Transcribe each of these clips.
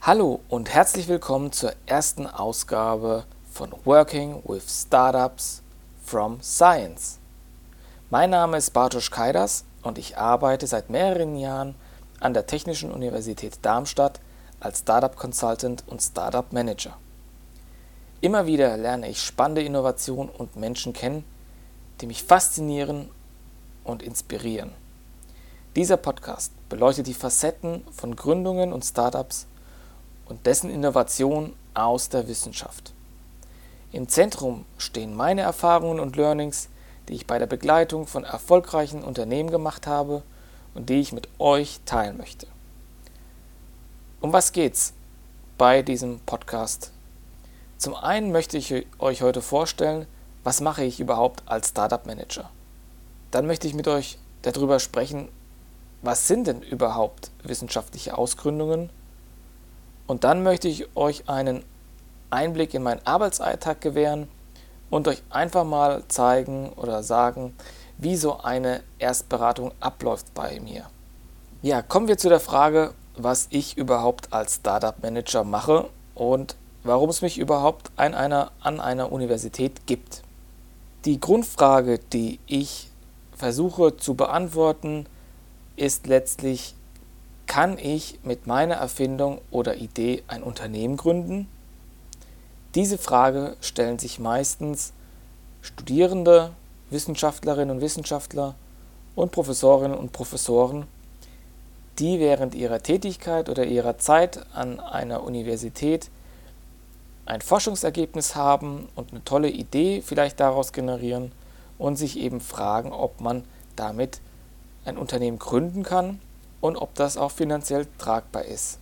Hallo und herzlich willkommen zur ersten Ausgabe von Working with Startups from Science. Mein Name ist Bartosz Kaidas und ich arbeite seit mehreren Jahren an der Technischen Universität Darmstadt als Startup Consultant und Startup Manager. Immer wieder lerne ich spannende Innovationen und Menschen kennen, die mich faszinieren und inspirieren. Dieser Podcast beleuchtet die Facetten von Gründungen und Startups und dessen Innovation aus der Wissenschaft. Im Zentrum stehen meine Erfahrungen und Learnings, die ich bei der Begleitung von erfolgreichen Unternehmen gemacht habe und die ich mit euch teilen möchte. Um was geht's bei diesem Podcast? Zum einen möchte ich euch heute vorstellen, was mache ich überhaupt als Startup Manager. Dann möchte ich mit euch darüber sprechen, was sind denn überhaupt wissenschaftliche Ausgründungen und dann möchte ich euch einen Einblick in meinen Arbeitsalltag gewähren und euch einfach mal zeigen oder sagen, wie so eine Erstberatung abläuft bei mir. Ja, kommen wir zu der Frage, was ich überhaupt als Startup Manager mache und warum es mich überhaupt an einer, an einer Universität gibt. Die Grundfrage, die ich versuche zu beantworten, ist letztlich, kann ich mit meiner Erfindung oder Idee ein Unternehmen gründen? Diese Frage stellen sich meistens Studierende, Wissenschaftlerinnen und Wissenschaftler und Professorinnen und Professoren, die während ihrer Tätigkeit oder ihrer Zeit an einer Universität ein Forschungsergebnis haben und eine tolle Idee vielleicht daraus generieren und sich eben fragen, ob man damit ein Unternehmen gründen kann und ob das auch finanziell tragbar ist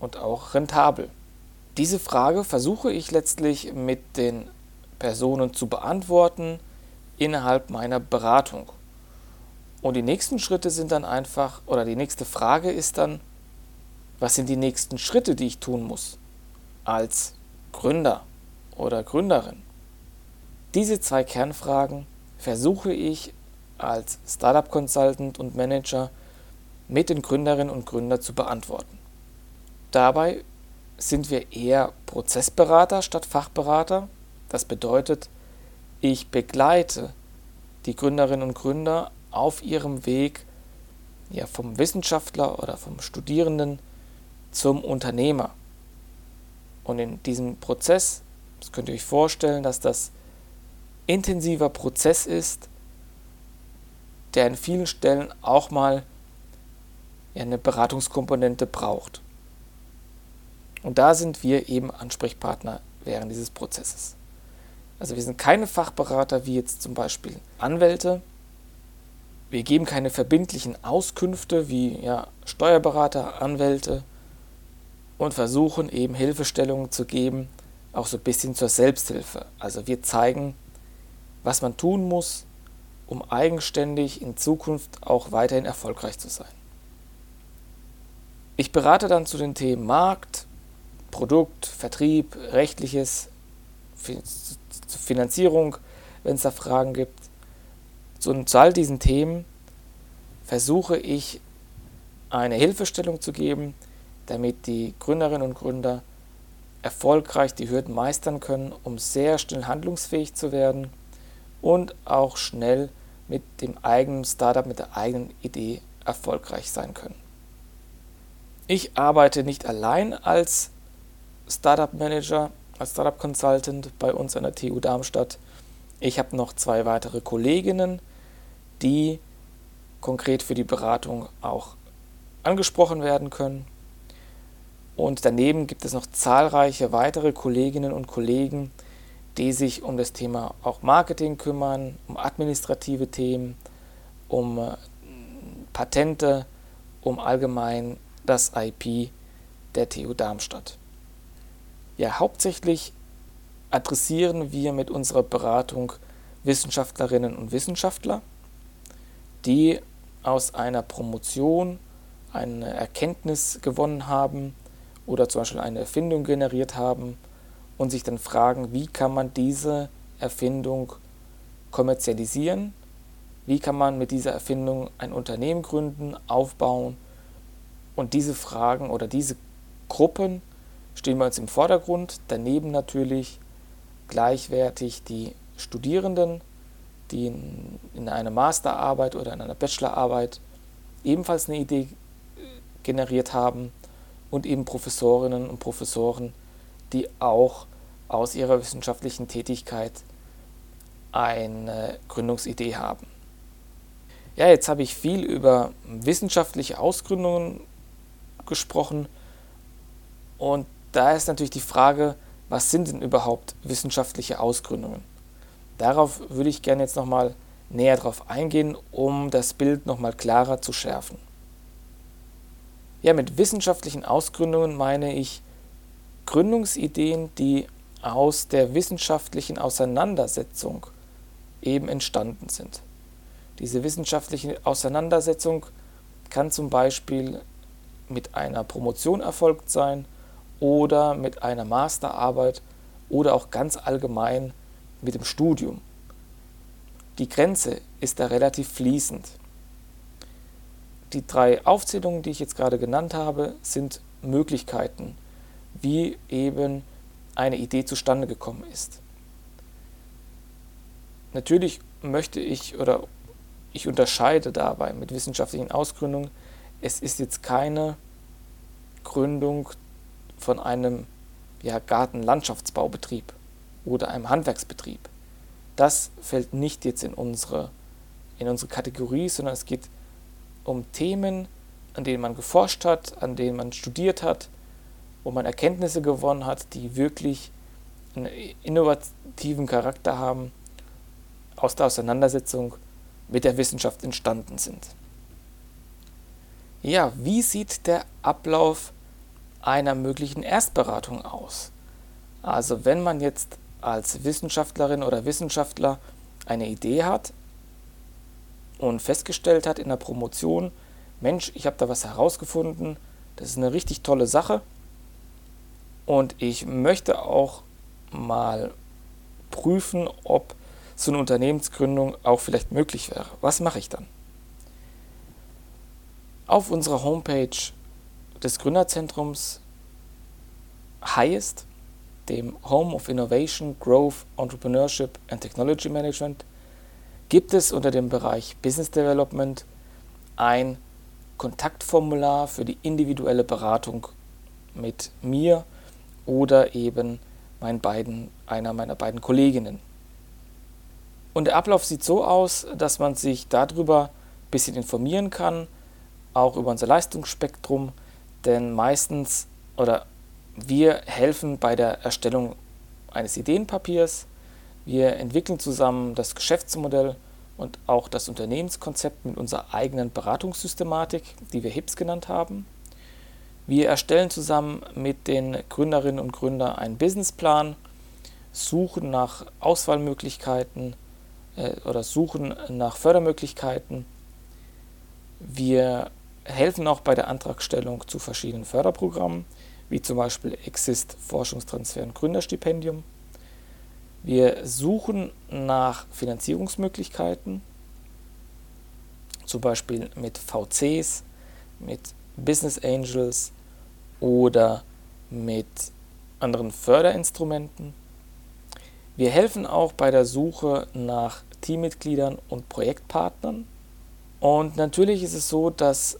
und auch rentabel. Diese Frage versuche ich letztlich mit den Personen zu beantworten innerhalb meiner Beratung. Und die nächsten Schritte sind dann einfach, oder die nächste Frage ist dann, was sind die nächsten Schritte, die ich tun muss als Gründer oder Gründerin? Diese zwei Kernfragen versuche ich als Startup Consultant und Manager mit den Gründerinnen und Gründern zu beantworten. Dabei sind wir eher Prozessberater statt Fachberater. Das bedeutet, ich begleite die Gründerinnen und Gründer auf ihrem Weg ja, vom Wissenschaftler oder vom Studierenden zum Unternehmer. Und in diesem Prozess, das könnt ihr euch vorstellen, dass das intensiver Prozess ist, der an vielen Stellen auch mal eine Beratungskomponente braucht. Und da sind wir eben Ansprechpartner während dieses Prozesses. Also wir sind keine Fachberater wie jetzt zum Beispiel Anwälte. Wir geben keine verbindlichen Auskünfte wie ja, Steuerberater, Anwälte und versuchen eben Hilfestellungen zu geben, auch so ein bisschen zur Selbsthilfe. Also wir zeigen, was man tun muss, um eigenständig in Zukunft auch weiterhin erfolgreich zu sein. Ich berate dann zu den Themen Markt, Produkt, Vertrieb, rechtliches, Finanzierung, wenn es da Fragen gibt. zu all diesen Themen versuche ich eine Hilfestellung zu geben, damit die Gründerinnen und Gründer erfolgreich die Hürden meistern können, um sehr schnell handlungsfähig zu werden und auch schnell mit dem eigenen Startup, mit der eigenen Idee erfolgreich sein können. Ich arbeite nicht allein als Startup Manager, als Startup Consultant bei uns an der TU Darmstadt. Ich habe noch zwei weitere Kolleginnen, die konkret für die Beratung auch angesprochen werden können. Und daneben gibt es noch zahlreiche weitere Kolleginnen und Kollegen, die sich um das Thema auch Marketing kümmern, um administrative Themen, um äh, Patente, um allgemein das IP der TU Darmstadt. Ja, hauptsächlich adressieren wir mit unserer Beratung Wissenschaftlerinnen und Wissenschaftler, die aus einer Promotion eine Erkenntnis gewonnen haben oder zum Beispiel eine Erfindung generiert haben und sich dann fragen, wie kann man diese Erfindung kommerzialisieren, wie kann man mit dieser Erfindung ein Unternehmen gründen, aufbauen? Und diese Fragen oder diese Gruppen stehen bei uns im Vordergrund. Daneben natürlich gleichwertig die Studierenden, die in, in einer Masterarbeit oder in einer Bachelorarbeit ebenfalls eine Idee generiert haben und eben Professorinnen und Professoren, die auch aus ihrer wissenschaftlichen Tätigkeit eine Gründungsidee haben. Ja, jetzt habe ich viel über wissenschaftliche Ausgründungen gesprochen und da ist natürlich die Frage, was sind denn überhaupt wissenschaftliche Ausgründungen? Darauf würde ich gerne jetzt nochmal näher drauf eingehen, um das Bild nochmal klarer zu schärfen. Ja, mit wissenschaftlichen Ausgründungen meine ich Gründungsideen, die aus der wissenschaftlichen Auseinandersetzung eben entstanden sind. Diese wissenschaftliche Auseinandersetzung kann zum Beispiel mit einer Promotion erfolgt sein oder mit einer Masterarbeit oder auch ganz allgemein mit dem Studium. Die Grenze ist da relativ fließend. Die drei Aufzählungen, die ich jetzt gerade genannt habe, sind Möglichkeiten, wie eben eine Idee zustande gekommen ist. Natürlich möchte ich oder ich unterscheide dabei mit wissenschaftlichen Ausgründungen, es ist jetzt keine Gründung von einem ja, Gartenlandschaftsbaubetrieb oder einem Handwerksbetrieb. Das fällt nicht jetzt in unsere, in unsere Kategorie, sondern es geht um Themen, an denen man geforscht hat, an denen man studiert hat, wo man Erkenntnisse gewonnen hat, die wirklich einen innovativen Charakter haben, aus der Auseinandersetzung mit der Wissenschaft entstanden sind. Ja, wie sieht der Ablauf einer möglichen Erstberatung aus? Also wenn man jetzt als Wissenschaftlerin oder Wissenschaftler eine Idee hat und festgestellt hat in der Promotion, Mensch, ich habe da was herausgefunden, das ist eine richtig tolle Sache und ich möchte auch mal prüfen, ob so eine Unternehmensgründung auch vielleicht möglich wäre. Was mache ich dann? Auf unserer Homepage des Gründerzentrums Highest, dem Home of Innovation, Growth, Entrepreneurship and Technology Management, gibt es unter dem Bereich Business Development ein Kontaktformular für die individuelle Beratung mit mir oder eben meinen beiden, einer meiner beiden Kolleginnen. Und der Ablauf sieht so aus, dass man sich darüber ein bisschen informieren kann, auch über unser Leistungsspektrum, denn meistens oder wir helfen bei der Erstellung eines Ideenpapiers, wir entwickeln zusammen das Geschäftsmodell und auch das Unternehmenskonzept mit unserer eigenen Beratungssystematik, die wir HIPS genannt haben. Wir erstellen zusammen mit den Gründerinnen und Gründern einen Businessplan, suchen nach Auswahlmöglichkeiten äh, oder suchen nach Fördermöglichkeiten. Wir helfen auch bei der Antragstellung zu verschiedenen Förderprogrammen, wie zum Beispiel Exist Forschungstransfer und Gründerstipendium. Wir suchen nach Finanzierungsmöglichkeiten, zum Beispiel mit VCs, mit Business Angels oder mit anderen Förderinstrumenten. Wir helfen auch bei der Suche nach Teammitgliedern und Projektpartnern. Und natürlich ist es so, dass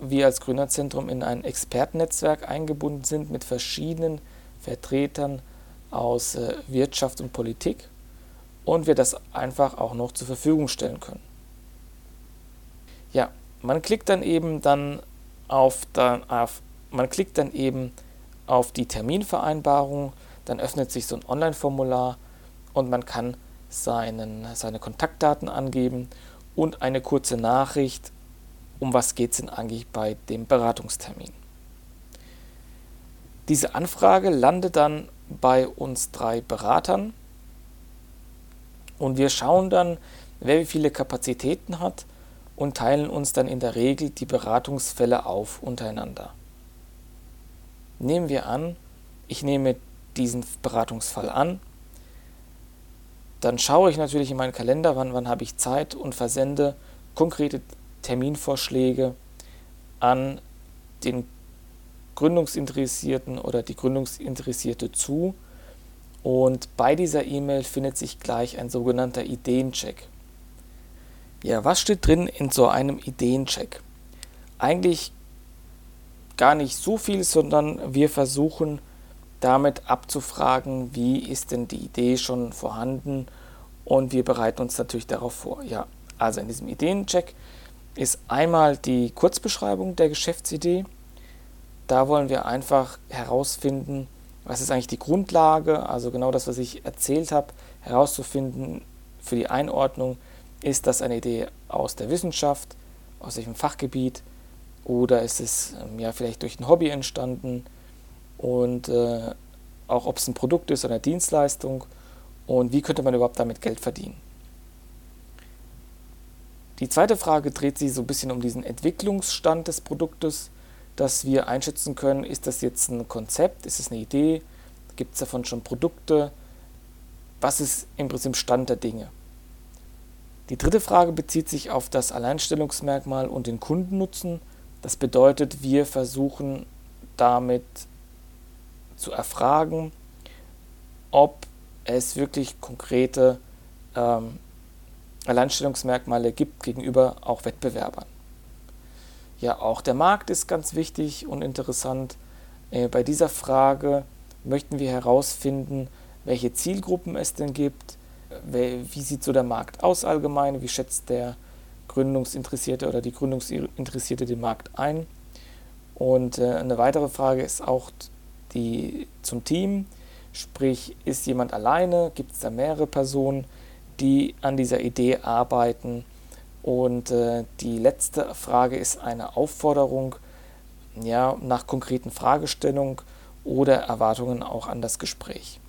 wir als Gründerzentrum in ein Expertennetzwerk eingebunden sind mit verschiedenen Vertretern aus äh, Wirtschaft und Politik und wir das einfach auch noch zur Verfügung stellen können. Ja, man klickt dann eben dann auf, dann auf man klickt dann eben auf die Terminvereinbarung, dann öffnet sich so ein Online-Formular und man kann seinen, seine Kontaktdaten angeben und eine kurze Nachricht, um was geht es denn eigentlich bei dem Beratungstermin. Diese Anfrage landet dann bei uns drei Beratern und wir schauen dann, wer wie viele Kapazitäten hat und teilen uns dann in der Regel die Beratungsfälle auf untereinander. Nehmen wir an, ich nehme diesen Beratungsfall an dann schaue ich natürlich in meinen Kalender, wann, wann habe ich Zeit und versende konkrete Terminvorschläge an den Gründungsinteressierten oder die Gründungsinteressierte zu. Und bei dieser E-Mail findet sich gleich ein sogenannter Ideencheck. Ja, was steht drin in so einem Ideencheck? Eigentlich gar nicht so viel, sondern wir versuchen damit abzufragen, wie ist denn die Idee schon vorhanden und wir bereiten uns natürlich darauf vor. Ja, also in diesem Ideencheck ist einmal die Kurzbeschreibung der Geschäftsidee. Da wollen wir einfach herausfinden, was ist eigentlich die Grundlage, also genau das, was ich erzählt habe, herauszufinden für die Einordnung, ist das eine Idee aus der Wissenschaft, aus welchem Fachgebiet oder ist es ähm, ja vielleicht durch ein Hobby entstanden und äh, auch ob es ein Produkt ist oder eine Dienstleistung und wie könnte man überhaupt damit Geld verdienen. Die zweite Frage dreht sich so ein bisschen um diesen Entwicklungsstand des Produktes, dass wir einschätzen können, ist das jetzt ein Konzept, ist es eine Idee, gibt es davon schon Produkte, was ist im Prinzip Stand der Dinge. Die dritte Frage bezieht sich auf das Alleinstellungsmerkmal und den Kundennutzen. Das bedeutet, wir versuchen damit zu erfragen, ob es wirklich konkrete ähm, Alleinstellungsmerkmale gibt gegenüber auch Wettbewerbern. Ja, auch der Markt ist ganz wichtig und interessant. Äh, bei dieser Frage möchten wir herausfinden, welche Zielgruppen es denn gibt, wie sieht so der Markt aus allgemein, wie schätzt der Gründungsinteressierte oder die Gründungsinteressierte den Markt ein. Und äh, eine weitere Frage ist auch die zum Team, sprich ist jemand alleine, gibt es da mehrere Personen, die an dieser Idee arbeiten. Und äh, die letzte Frage ist eine Aufforderung ja, nach konkreten Fragestellungen oder Erwartungen auch an das Gespräch.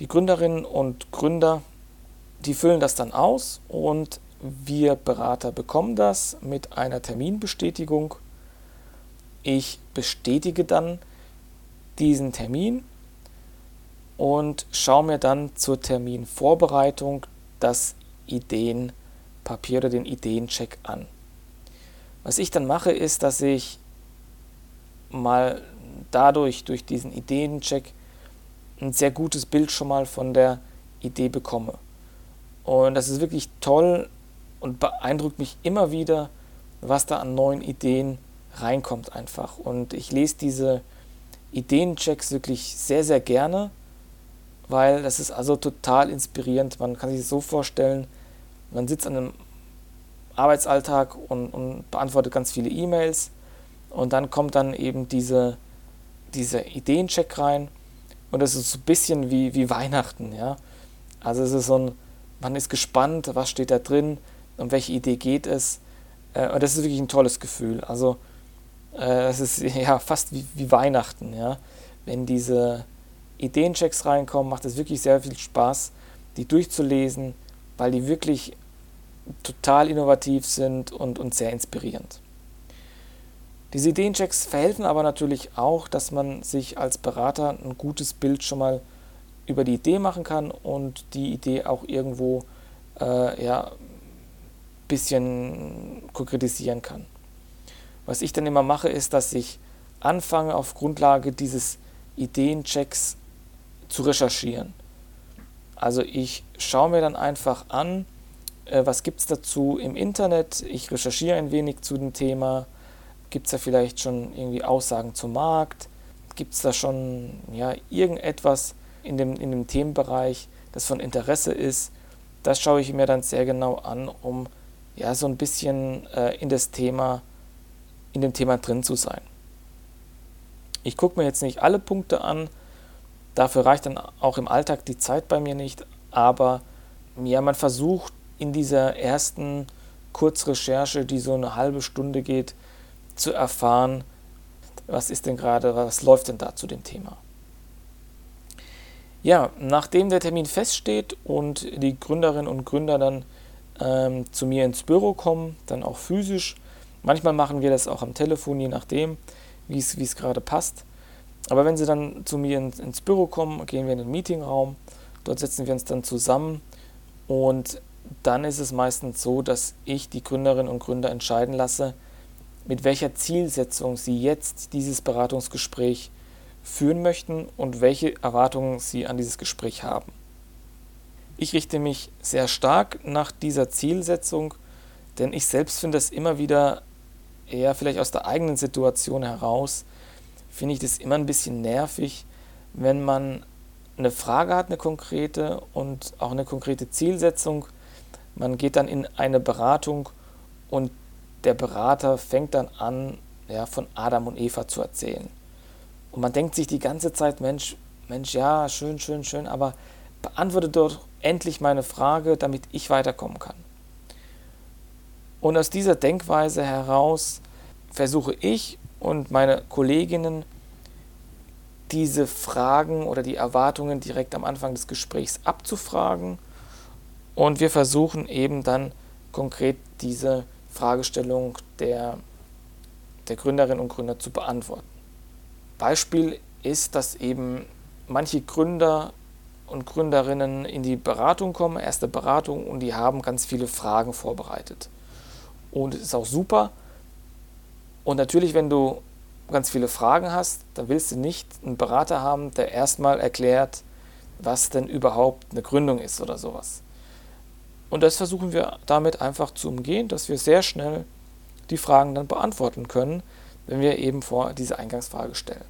Die Gründerinnen und Gründer, die füllen das dann aus und wir Berater bekommen das mit einer Terminbestätigung. Ich bestätige dann diesen Termin und schaue mir dann zur Terminvorbereitung das Ideenpapier oder den Ideencheck an. Was ich dann mache, ist, dass ich mal dadurch, durch diesen Ideencheck, ein sehr gutes Bild schon mal von der Idee bekomme. Und das ist wirklich toll und beeindruckt mich immer wieder, was da an neuen Ideen reinkommt einfach. Und ich lese diese Ideenchecks wirklich sehr, sehr gerne, weil das ist also total inspirierend. Man kann sich das so vorstellen, man sitzt an einem Arbeitsalltag und, und beantwortet ganz viele E-Mails und dann kommt dann eben diese, dieser Ideencheck rein und das ist so ein bisschen wie, wie Weihnachten. Ja? Also es ist so ein, man ist gespannt, was steht da drin, um welche Idee geht es. Äh, und das ist wirklich ein tolles Gefühl. Also äh, es ist ja fast wie, wie Weihnachten, ja. Wenn diese Ideenchecks reinkommen, macht es wirklich sehr viel Spaß, die durchzulesen, weil die wirklich total innovativ sind und, und sehr inspirierend. Diese Ideenchecks verhelfen aber natürlich auch, dass man sich als Berater ein gutes Bild schon mal über die Idee machen kann und die Idee auch irgendwo äh, ja, bisschen konkretisieren kann. Was ich dann immer mache, ist, dass ich anfange, auf Grundlage dieses Ideenchecks zu recherchieren. Also ich schaue mir dann einfach an, äh, was gibt es dazu im Internet. Ich recherchiere ein wenig zu dem Thema. Gibt es da vielleicht schon irgendwie Aussagen zum Markt? Gibt es da schon ja, irgendetwas in dem, in dem Themenbereich, das von Interesse ist? Das schaue ich mir dann sehr genau an, um ja, so ein bisschen äh, in das Thema in dem Thema drin zu sein. Ich gucke mir jetzt nicht alle Punkte an, dafür reicht dann auch im Alltag die Zeit bei mir nicht, aber ja, man versucht in dieser ersten Kurzrecherche, die so eine halbe Stunde geht, zu erfahren, was ist denn gerade, was läuft denn da zu dem Thema. Ja, nachdem der Termin feststeht und die Gründerinnen und Gründer dann ähm, zu mir ins Büro kommen, dann auch physisch, Manchmal machen wir das auch am Telefon, je nachdem, wie es gerade passt. Aber wenn Sie dann zu mir ins, ins Büro kommen, gehen wir in den Meetingraum Dort setzen wir uns dann zusammen und dann ist es meistens so, dass ich die Gründerinnen und Gründer entscheiden lasse, mit welcher Zielsetzung sie jetzt dieses Beratungsgespräch führen möchten und welche Erwartungen sie an dieses Gespräch haben. Ich richte mich sehr stark nach dieser Zielsetzung, denn ich selbst finde es immer wieder eher vielleicht aus der eigenen Situation heraus, finde ich das immer ein bisschen nervig, wenn man eine Frage hat, eine konkrete und auch eine konkrete Zielsetzung. Man geht dann in eine Beratung und der Berater fängt dann an, ja, von Adam und Eva zu erzählen. Und man denkt sich die ganze Zeit, Mensch, Mensch, ja, schön, schön, schön, aber beantworte doch endlich meine Frage, damit ich weiterkommen kann. Und aus dieser Denkweise heraus versuche ich und meine Kolleginnen diese Fragen oder die Erwartungen direkt am Anfang des Gesprächs abzufragen und wir versuchen eben dann konkret diese Fragestellung der, der Gründerinnen und Gründer zu beantworten. Beispiel ist, dass eben manche Gründer und Gründerinnen in die Beratung kommen, erste Beratung, und die haben ganz viele Fragen vorbereitet. Und es ist auch super. Und natürlich, wenn du ganz viele Fragen hast, dann willst du nicht einen Berater haben, der erstmal erklärt, was denn überhaupt eine Gründung ist oder sowas. Und das versuchen wir damit einfach zu umgehen, dass wir sehr schnell die Fragen dann beantworten können, wenn wir eben vor diese Eingangsfrage stellen.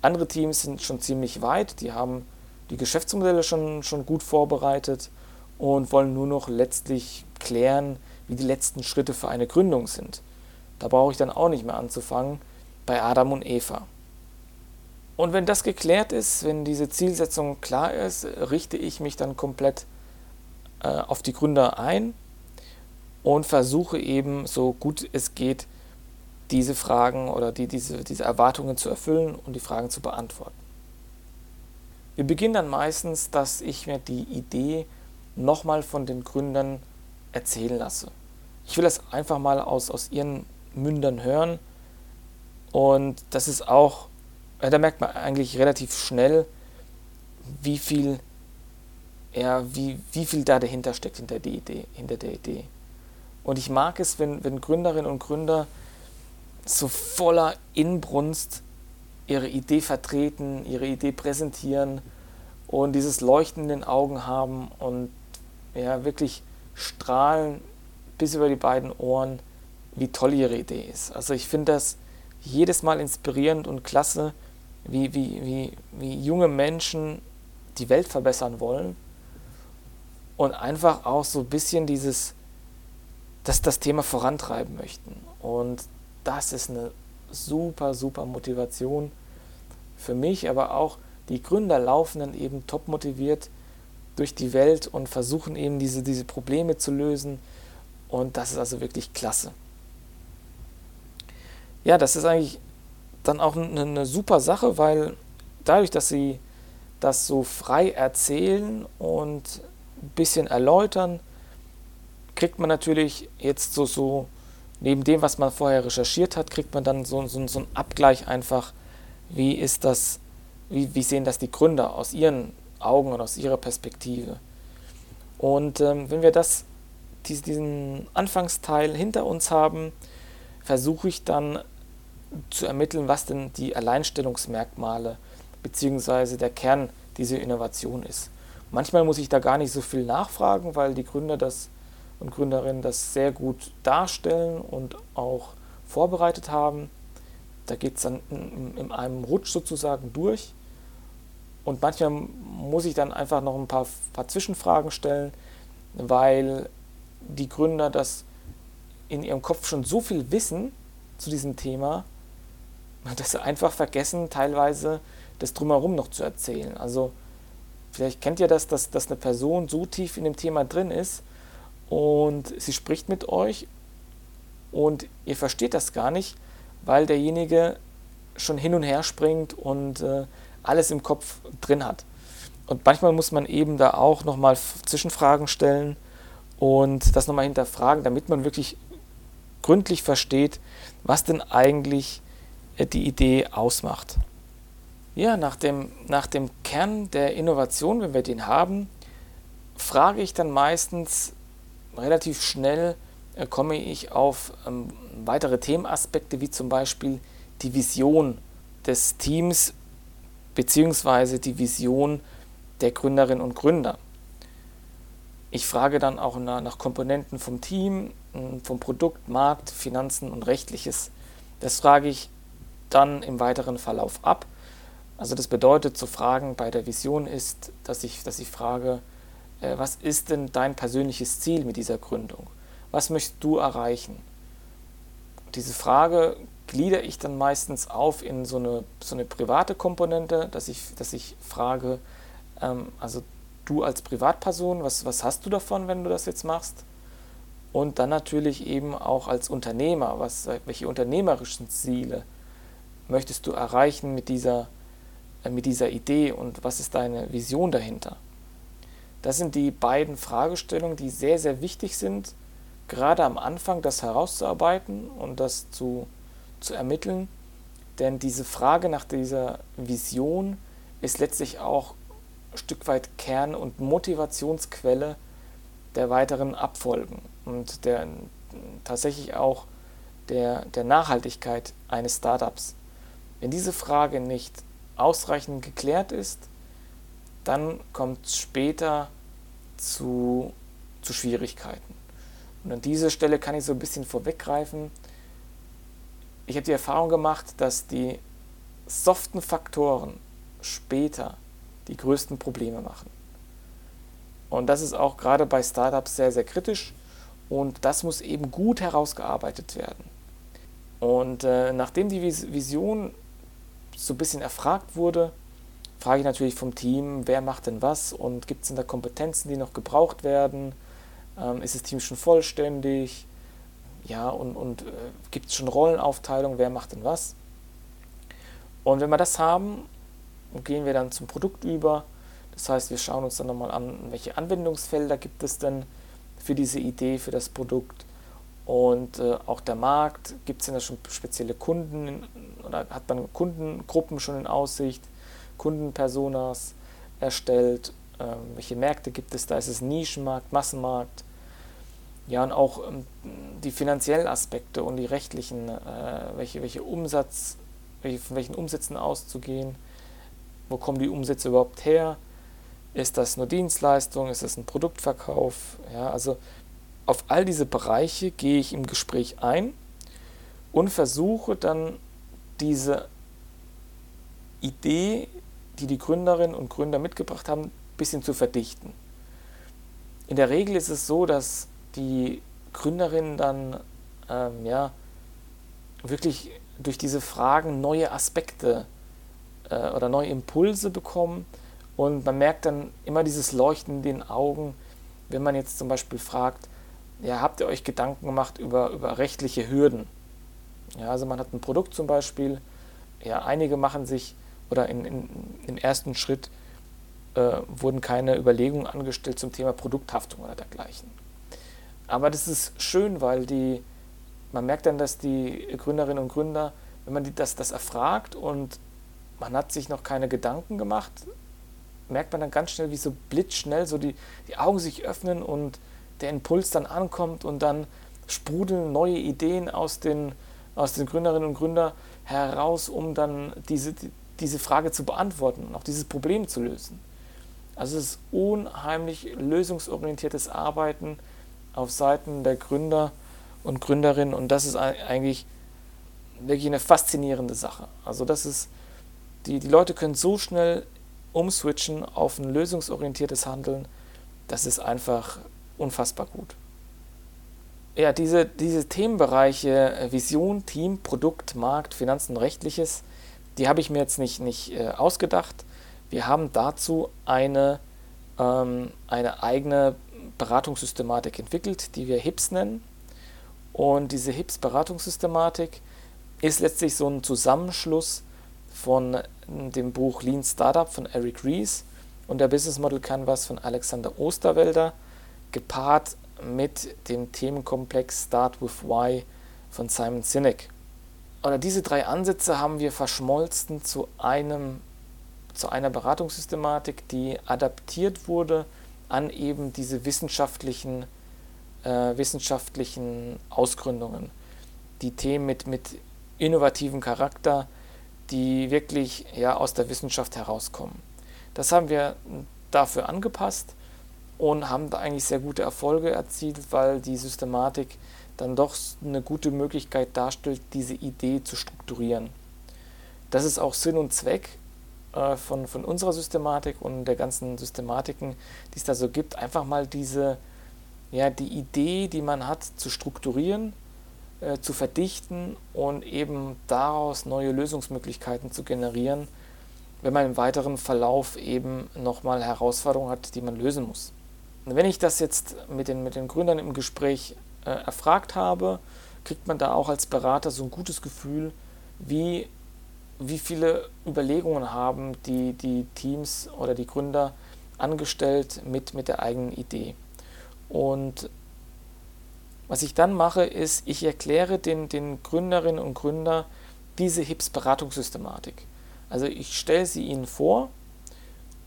Andere Teams sind schon ziemlich weit, die haben die Geschäftsmodelle schon, schon gut vorbereitet und wollen nur noch letztlich klären, wie die letzten Schritte für eine Gründung sind. Da brauche ich dann auch nicht mehr anzufangen bei Adam und Eva. Und wenn das geklärt ist, wenn diese Zielsetzung klar ist, richte ich mich dann komplett äh, auf die Gründer ein und versuche eben so gut es geht, diese Fragen oder die, diese, diese Erwartungen zu erfüllen und die Fragen zu beantworten. Wir beginnen dann meistens, dass ich mir die Idee nochmal von den Gründern erzählen lasse. Ich will das einfach mal aus, aus ihren Mündern hören. Und das ist auch, da merkt man eigentlich relativ schnell, wie viel, ja, wie, wie viel da dahinter steckt hinter, die Idee, hinter der Idee. Und ich mag es, wenn, wenn Gründerinnen und Gründer so voller Inbrunst ihre Idee vertreten, ihre Idee präsentieren und dieses Leuchten in den Augen haben und ja, wirklich strahlen bis über die beiden Ohren, wie toll ihre Idee ist. Also ich finde das jedes Mal inspirierend und klasse, wie, wie, wie, wie junge Menschen die Welt verbessern wollen und einfach auch so ein bisschen dieses, dass das Thema vorantreiben möchten. Und das ist eine super, super Motivation für mich, aber auch die Gründer laufen dann eben top motiviert durch die Welt und versuchen eben diese, diese Probleme zu lösen. Und das ist also wirklich klasse. Ja, das ist eigentlich dann auch eine, eine super Sache, weil dadurch, dass sie das so frei erzählen und ein bisschen erläutern, kriegt man natürlich jetzt so, so neben dem, was man vorher recherchiert hat, kriegt man dann so, so, so einen Abgleich einfach, wie ist das, wie, wie sehen das die Gründer aus ihren Augen und aus ihrer Perspektive. Und ähm, wenn wir das, diesen Anfangsteil hinter uns haben, versuche ich dann zu ermitteln, was denn die Alleinstellungsmerkmale bzw. der Kern dieser Innovation ist. Manchmal muss ich da gar nicht so viel nachfragen, weil die Gründer das und Gründerinnen das sehr gut darstellen und auch vorbereitet haben. Da geht es dann in, in, einem Rutsch sozusagen durch. Und manchmal muss ich dann einfach noch ein paar, paar Zwischenfragen stellen, weil die Gründer das in ihrem Kopf schon so viel wissen zu diesem Thema, dass sie einfach vergessen, teilweise das drumherum noch zu erzählen. Also vielleicht kennt ihr das, dass, dass eine Person so tief in dem Thema drin ist, und sie spricht mit euch und ihr versteht das gar nicht, weil derjenige schon hin und her springt und äh, alles im Kopf drin hat. Und manchmal muss man eben da auch nochmal Zwischenfragen stellen und das nochmal hinterfragen, damit man wirklich gründlich versteht, was denn eigentlich äh, die Idee ausmacht. Ja, nach dem, nach dem Kern der Innovation, wenn wir den haben, frage ich dann meistens relativ schnell, äh, komme ich auf ähm, weitere Themenaspekte, wie zum Beispiel die Vision des Teams beziehungsweise die Vision der Gründerinnen und Gründer. Ich frage dann auch nach, nach Komponenten vom Team, vom Produkt, Markt, Finanzen und Rechtliches. Das frage ich dann im weiteren Verlauf ab also das bedeutet, zu fragen bei der Vision ist, dass ich, dass ich frage, äh, was ist denn dein persönliches Ziel mit dieser Gründung? Was möchtest du erreichen? Diese Frage gliedere ich dann meistens auf in so eine, so eine private Komponente, dass ich, dass ich frage, ähm, also du als Privatperson, was, was hast du davon, wenn du das jetzt machst? Und dann natürlich eben auch als Unternehmer, was, welche unternehmerischen Ziele möchtest du erreichen mit dieser äh, mit dieser Idee und was ist deine Vision dahinter? Das sind die beiden Fragestellungen, die sehr, sehr wichtig sind, gerade am Anfang das herauszuarbeiten und das zu, zu ermitteln. Denn diese Frage nach dieser Vision ist letztlich auch ein Stück weit Kern- und Motivationsquelle der weiteren Abfolgen und der, tatsächlich auch der, der Nachhaltigkeit eines Startups. Wenn diese Frage nicht ausreichend geklärt ist, dann kommt es später zu, zu Schwierigkeiten. Und an dieser Stelle kann ich so ein bisschen vorweggreifen. Ich habe die Erfahrung gemacht, dass die soften Faktoren später die größten Probleme machen. Und das ist auch gerade bei Startups sehr, sehr kritisch und das muss eben gut herausgearbeitet werden. Und äh, nachdem die Vision so ein bisschen erfragt wurde, frage ich natürlich vom Team, wer macht denn was und gibt es denn da Kompetenzen, die noch gebraucht werden? Ähm, ist das Team schon vollständig? Ja, und, und äh, gibt es schon Rollenaufteilung, wer macht denn was? Und wenn wir das haben, gehen wir dann zum Produkt über. Das heißt, wir schauen uns dann nochmal an, welche Anwendungsfelder gibt es denn für diese Idee, für das Produkt. Und äh, auch der Markt, gibt es denn da schon spezielle Kunden oder hat man Kundengruppen schon in Aussicht, Kundenpersonas erstellt, ähm, welche Märkte gibt es da, ist es Nischenmarkt, Massenmarkt, ja und auch ähm, die finanziellen Aspekte und die rechtlichen, äh, welche, welche Umsatz, welche, von welchen Umsätzen auszugehen, wo kommen die Umsätze überhaupt her, ist das nur Dienstleistung, ist das ein Produktverkauf, ja, also auf all diese Bereiche gehe ich im Gespräch ein und versuche dann diese Idee, die die Gründerinnen und Gründer mitgebracht haben, ein bisschen zu verdichten. In der Regel ist es so, dass die Gründerinnen dann ähm, ja, wirklich durch diese Fragen neue Aspekte äh, oder neue Impulse bekommen und man merkt dann immer dieses Leuchten in den Augen, wenn man jetzt zum Beispiel fragt, ja, habt ihr euch Gedanken gemacht über, über rechtliche Hürden? Ja, also man hat ein Produkt zum Beispiel, ja, einige machen sich, oder in, in, im ersten Schritt äh, wurden keine Überlegungen angestellt zum Thema Produkthaftung oder dergleichen. Aber das ist schön, weil die, man merkt dann, dass die Gründerinnen und Gründer, wenn man die, das, das erfragt und man hat sich noch keine Gedanken gemacht, merkt man dann ganz schnell, wie so blitzschnell so die, die Augen sich öffnen und der Impuls dann ankommt und dann sprudeln neue Ideen aus den, aus den Gründerinnen und Gründern heraus, um dann diese, diese Frage zu beantworten und auch dieses Problem zu lösen. Also es ist unheimlich lösungsorientiertes Arbeiten auf Seiten der Gründer und Gründerinnen und das ist eigentlich wirklich eine faszinierende Sache. Also das ist, die, die Leute können so schnell umswitchen auf ein lösungsorientiertes Handeln, das ist einfach unfassbar gut. Ja, diese, diese Themenbereiche äh, Vision, Team, Produkt, Markt, Finanzen, Rechtliches, die habe ich mir jetzt nicht, nicht äh, ausgedacht. Wir haben dazu eine, ähm, eine eigene Beratungssystematik entwickelt, die wir HIPS nennen. Und diese HIPS-Beratungssystematik ist letztlich so ein Zusammenschluss von dem Buch Lean Startup von Eric Ries und der Business Model Canvas von Alexander Osterwälder gepaart mit dem Themenkomplex Start with Why von Simon Sinek. Oder diese drei Ansätze haben wir verschmolzen zu einem zu einer Beratungssystematik, die adaptiert wurde an eben diese wissenschaftlichen, äh, wissenschaftlichen Ausgründungen. Die Themen mit, mit innovativen Charakter, die wirklich ja, aus der Wissenschaft herauskommen. Das haben wir dafür angepasst und haben da eigentlich sehr gute Erfolge erzielt, weil die Systematik dann doch eine gute Möglichkeit darstellt, diese Idee zu strukturieren. Das ist auch Sinn und Zweck äh, von, von unserer Systematik und der ganzen Systematiken, die es da so gibt, einfach mal diese, ja, die Idee, die man hat, zu strukturieren, äh, zu verdichten und eben daraus neue Lösungsmöglichkeiten zu generieren, wenn man im weiteren Verlauf eben nochmal Herausforderungen hat, die man lösen muss. Wenn ich das jetzt mit den, mit den Gründern im Gespräch äh, erfragt habe, kriegt man da auch als Berater so ein gutes Gefühl, wie wie viele Überlegungen haben die, die Teams oder die Gründer angestellt mit, mit der eigenen Idee. Und was ich dann mache, ist, ich erkläre den, den Gründerinnen und Gründern diese HIPS-Beratungssystematik. Also ich stelle sie ihnen vor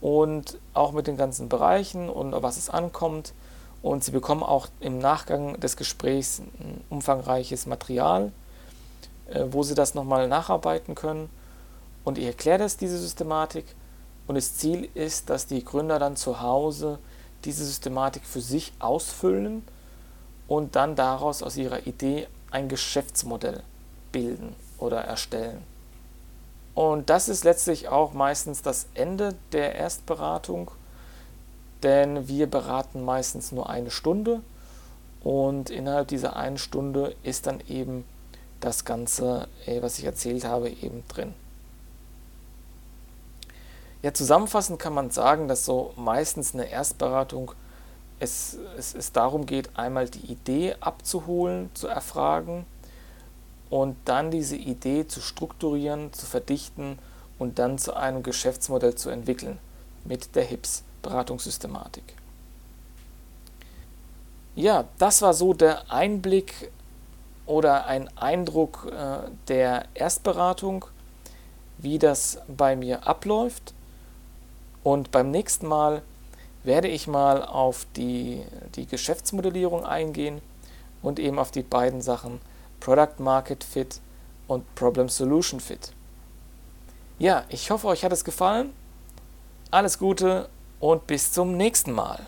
und auch mit den ganzen Bereichen und was es ankommt. Und sie bekommen auch im Nachgang des Gesprächs ein umfangreiches Material, äh, wo sie das nochmal nacharbeiten können. Und ich erkläre das, diese Systematik. Und das Ziel ist, dass die Gründer dann zu Hause diese Systematik für sich ausfüllen und dann daraus aus ihrer Idee ein Geschäftsmodell bilden oder erstellen. Und das ist letztlich auch meistens das Ende der Erstberatung, denn wir beraten meistens nur eine Stunde und innerhalb dieser einen Stunde ist dann eben das Ganze, äh, was ich erzählt habe, eben drin. Ja, zusammenfassend kann man sagen, dass so meistens eine Erstberatung es, es, es darum geht, einmal die Idee abzuholen, zu erfragen und dann diese Idee zu strukturieren, zu verdichten und dann zu einem Geschäftsmodell zu entwickeln mit der HIPS Beratungssystematik. Ja, das war so der Einblick oder ein Eindruck äh, der Erstberatung, wie das bei mir abläuft. Und beim nächsten Mal werde ich mal auf die, die Geschäftsmodellierung eingehen und eben auf die beiden Sachen Product Market Fit und Problem Solution Fit. Ja, ich hoffe, euch hat es gefallen. Alles Gute und bis zum nächsten Mal.